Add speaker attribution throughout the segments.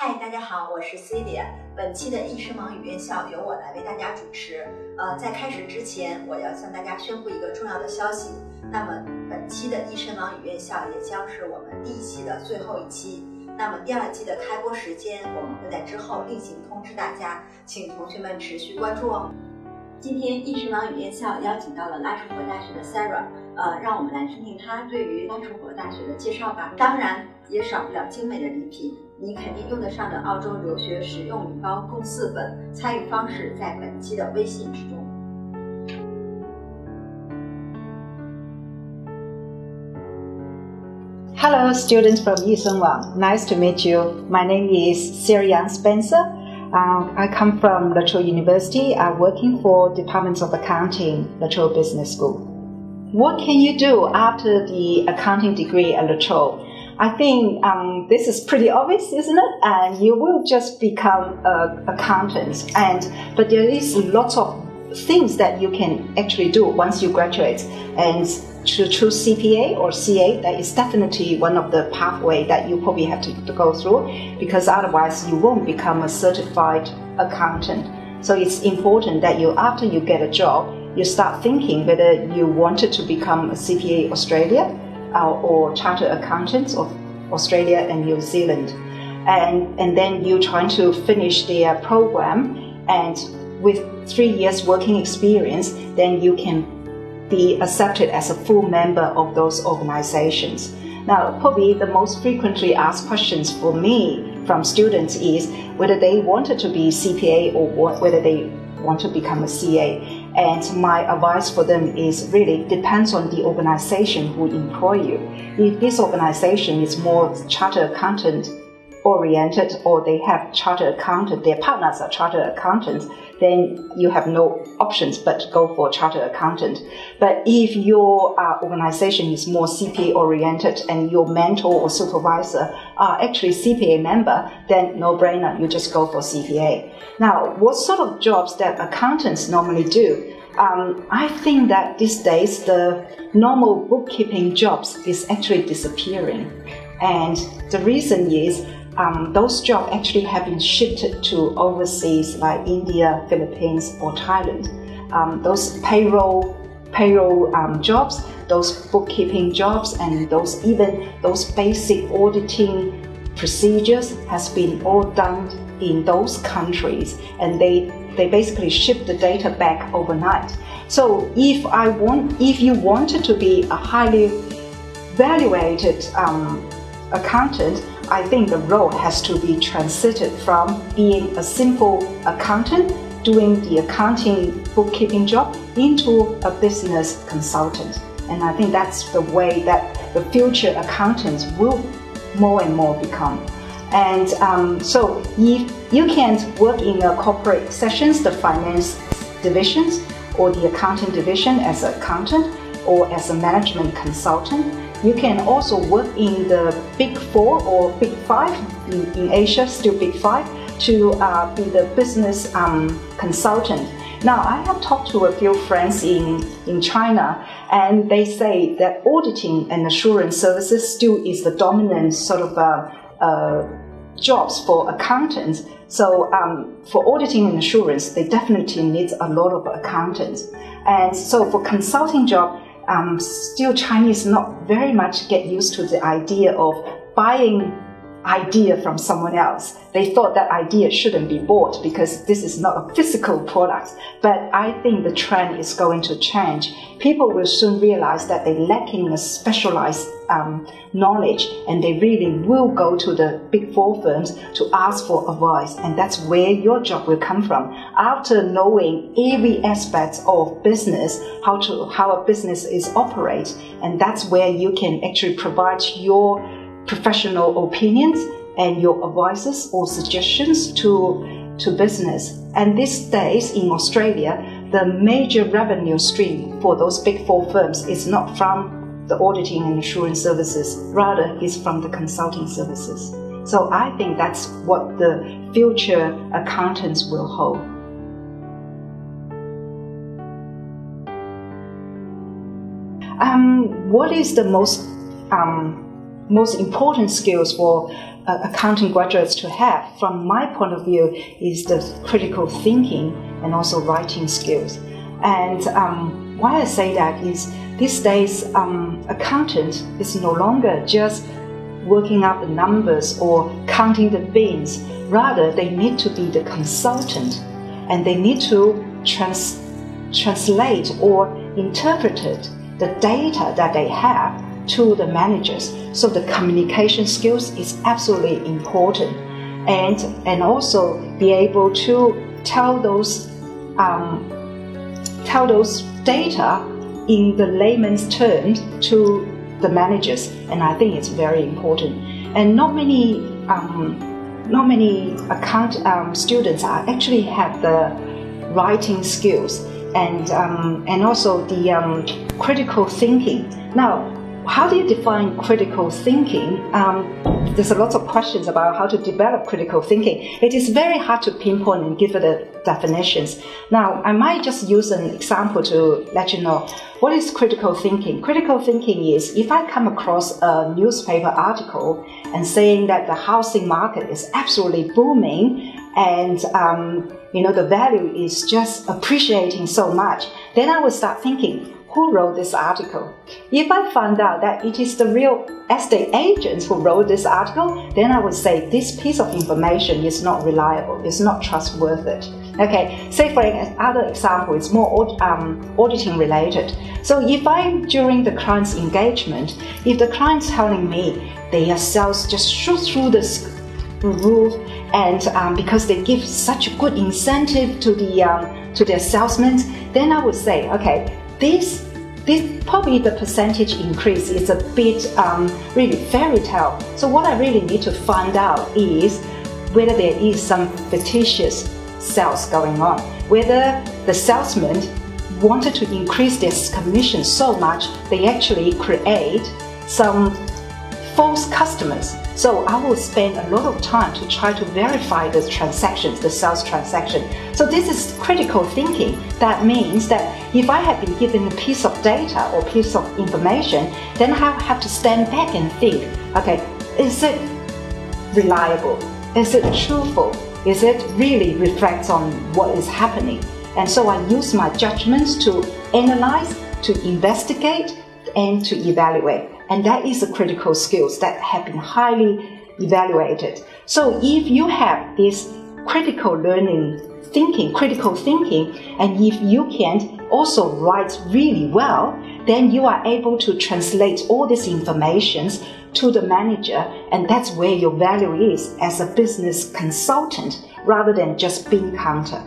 Speaker 1: 嗨，大家好，我是 Celia。本期的易师网语院校由我来为大家主持。呃，在开始之前，我要向大家宣布一个重要的消息。那么，本期的易师网语院校也将是我们第一期的最后一期。那么，第二季的开播时间，我们会在之后另行通知大家，请同学们持续关注哦。今天易师网语院校邀请到了拉楚河大学的 Sarah，呃，让我们来听听她对于拉楚河大学的介绍吧。当然，也少不了精美的礼品。你肯定用得上的澳洲留学实用语包共四本，参与方式在本期的微信之中。
Speaker 2: Hello, students from Yishengwang. Nice to meet you. My name is Sirian Spencer. Um, I come from La Trobe University. I'm working for Department of Accounting, La Trobe Business School. What can you do after the accounting degree at La Trobe? I think um, this is pretty obvious, isn't it? And you will just become an accountant. And but there is lots of things that you can actually do once you graduate. And to choose CPA or CA, that is definitely one of the pathway that you probably have to, to go through, because otherwise you won't become a certified accountant. So it's important that you, after you get a job, you start thinking whether you wanted to become a CPA Australia uh, or chartered accountants of Australia and New Zealand. And, and then you're trying to finish their program and with three years working experience, then you can be accepted as a full member of those organizations. Now, probably the most frequently asked questions for me from students is whether they wanted to be CPA or whether they want to become a CA. And my advice for them is really depends on the organization who employ you. If this organization is more charter accountant oriented or they have chartered accountant, their partners are chartered accountants, then you have no options but go for chartered accountant. But if your uh, organization is more CPA oriented and your mentor or supervisor are actually CPA member, then no brainer, you just go for CPA. Now, what sort of jobs that accountants normally do? Um, I think that these days the normal bookkeeping jobs is actually disappearing. And the reason is um, those jobs actually have been shifted to overseas like India, Philippines, or Thailand. Um, those payroll payroll um, jobs, those bookkeeping jobs, and those even those basic auditing procedures has been all done in those countries, and they they basically ship the data back overnight. So if I want, if you wanted to be a highly valuated um, accountant, I think the role has to be transited from being a simple accountant doing the accounting bookkeeping job into a business consultant. And I think that's the way that the future accountants will more and more become. And um, so if you can't work in a corporate sessions, the finance divisions or the accounting division as an accountant or as a management consultant, you can also work in the Big Four or Big Five in, in Asia, still Big Five, to uh, be the business um, consultant. Now, I have talked to a few friends in, in China, and they say that auditing and assurance services still is the dominant sort of uh, uh, jobs for accountants. So um, for auditing and assurance, they definitely need a lot of accountants. And so for consulting job, um, still Chinese not very much get used to the idea of buying idea from someone else. They thought that idea shouldn't be bought because this is not a physical product. But I think the trend is going to change. People will soon realize that they're lacking a specialized um, knowledge and they really will go to the big four firms to ask for advice. And that's where your job will come from. After knowing every aspect of business, how to, how a business is operate, and that's where you can actually provide your professional opinions and your advices or suggestions to, to business. And these days in Australia, the major revenue stream for those big four firms is not from the auditing and assurance services, rather is from the consulting services. So I think that's what the future accountants will hold. Um, what is the most um, most important skills for uh, accounting graduates to have, from my point of view, is the critical thinking and also writing skills. And um, why I say that is these days, um, accountant is no longer just working out the numbers or counting the beans. Rather, they need to be the consultant and they need to trans- translate or interpret the data that they have to the managers. So the communication skills is absolutely important, and and also be able to tell those um, tell those data in the layman's terms to the managers, and I think it's very important. And not many um, not many account um, students are actually have the writing skills and um, and also the um, critical thinking. Now, how do you define critical thinking? Um, there's a lot of questions about how to develop critical thinking. It is very hard to pinpoint and give it a definitions. Now, I might just use an example to let you know what is critical thinking. Critical thinking is if I come across a newspaper article and saying that the housing market is absolutely booming and um, you know the value is just appreciating so much, then I will start thinking, who wrote this article. If I find out that it is the real estate agents who wrote this article, then I would say this piece of information is not reliable, it's not trustworthy. Okay, say for another example, it's more um, auditing related. So if I, during the client's engagement, if the client's telling me their sales just shoot through the roof and um, because they give such a good incentive to the um, to their salesmen, then I would say, okay, this this probably the percentage increase is a bit um, really fairy tale. So what I really need to find out is whether there is some fictitious sales going on, whether the salesman wanted to increase their commission so much they actually create some false customers. So I will spend a lot of time to try to verify the transactions, the sales transaction. So this is critical thinking. That means that if I have been given a piece of data or piece of information, then I have to stand back and think, okay, is it reliable? Is it truthful? Is it really reflects on what is happening? And so I use my judgments to analyze, to investigate, and to evaluate. And that is a critical skills that have been highly evaluated. So if you have this critical learning thinking, critical thinking, and if you can also write really well, then you are able to translate all these informations to the manager, and that's where your value is as a business consultant rather than just being counter.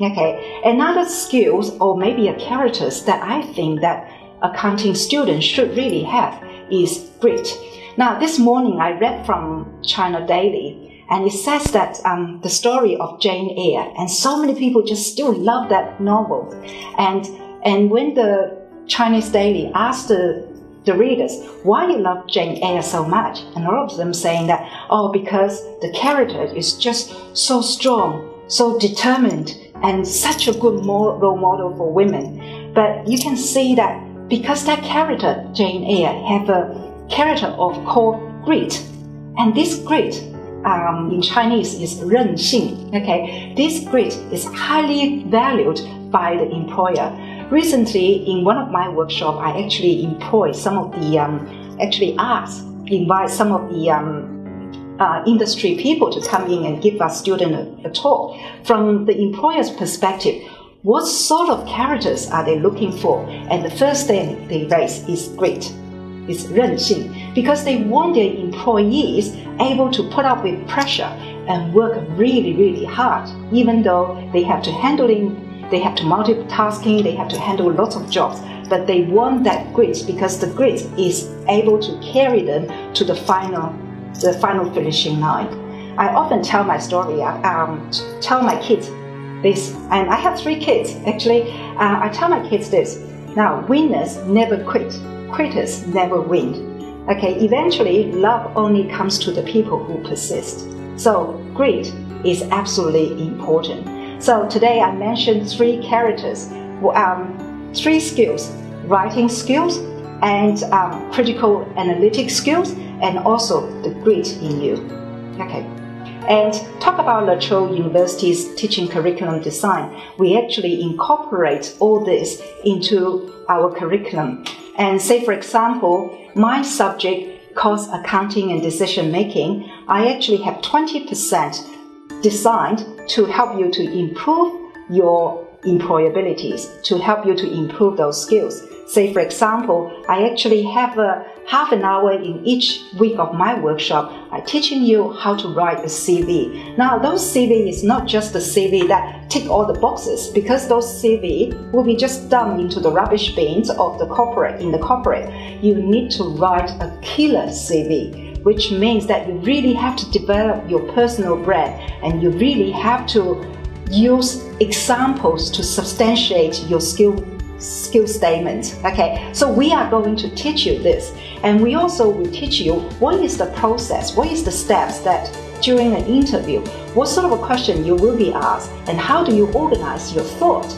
Speaker 2: Okay, another skills or maybe a characters that I think that accounting students should really have is grit. Now, this morning I read from China Daily, and it says that um, the story of Jane Eyre, and so many people just still love that novel. And and when the Chinese Daily asked the the readers why you love Jane Eyre so much, and all of them saying that oh because the character is just so strong, so determined, and such a good role model for women. But you can see that because that character, Jane Eyre, have a character of called grit. And this grit um, in Chinese is 韧性. Okay, this grit is highly valued by the employer. Recently, in one of my workshops, I actually employ some of the, um, actually ask, invite some of the um, uh, industry people to come in and give our student a, a talk. From the employer's perspective, what sort of characters are they looking for? And the first thing they raise is grit, is 韧性, because they want their employees able to put up with pressure and work really, really hard, even though they have to handling, they have to multitasking, they have to handle lots of jobs. But they want that grit because the grit is able to carry them to the final, the final finishing line. I often tell my story, um, tell my kids this, and I have three kids actually. Uh, I tell my kids this now winners never quit, quitters never win. Okay, eventually, love only comes to the people who persist. So, grit is absolutely important. So, today I mentioned three characters, um, three skills writing skills, and um, critical analytic skills, and also the grit in you. Okay. And talk about La Trobe University's teaching curriculum design. We actually incorporate all this into our curriculum. And say, for example, my subject cost accounting and decision making, I actually have 20% designed to help you to improve your employabilities, to help you to improve those skills. Say, for example, I actually have a half an hour in each week of my workshop, I teaching you how to write a CV. Now, those CV is not just the CV that tick all the boxes because those CV will be just dumped into the rubbish bins of the corporate in the corporate. You need to write a killer CV, which means that you really have to develop your personal brand and you really have to use examples to substantiate your skill skill statement. Okay, so we are going to teach you this, and we also will teach you what is the process, what is the steps that during an interview, what sort of a question you will be asked, and how do you organize your thought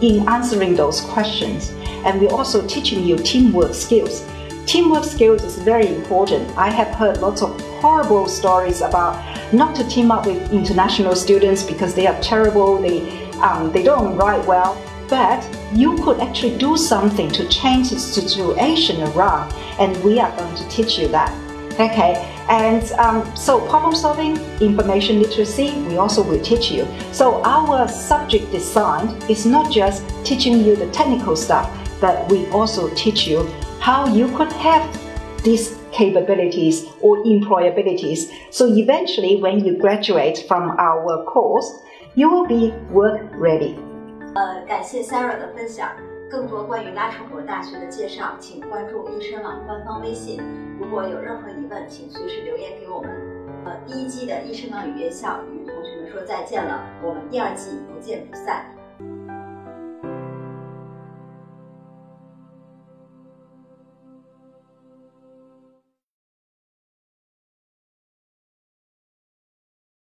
Speaker 2: in answering those questions. And we're also teaching you teamwork skills. Teamwork skills is very important. I have heard lots of horrible stories about not to team up with international students because they are terrible, they, um, they don't write well but you could actually do something to change the situation around, and we are going to teach you that. Okay, and um, so problem solving, information literacy, we also will teach you. So our subject design is not just teaching you the technical stuff, but we also teach you how you could have these capabilities or employabilities. So eventually, when you graduate from our course, you will be work ready.
Speaker 1: 呃，感谢 Sarah 的分享。更多关于拉什伯大学的介绍，请关注医生网官方微信。如果有任何疑问，请随时留言给我们。呃，第一季的医生网与院校与同学们说再见了，我们第二季不见不散。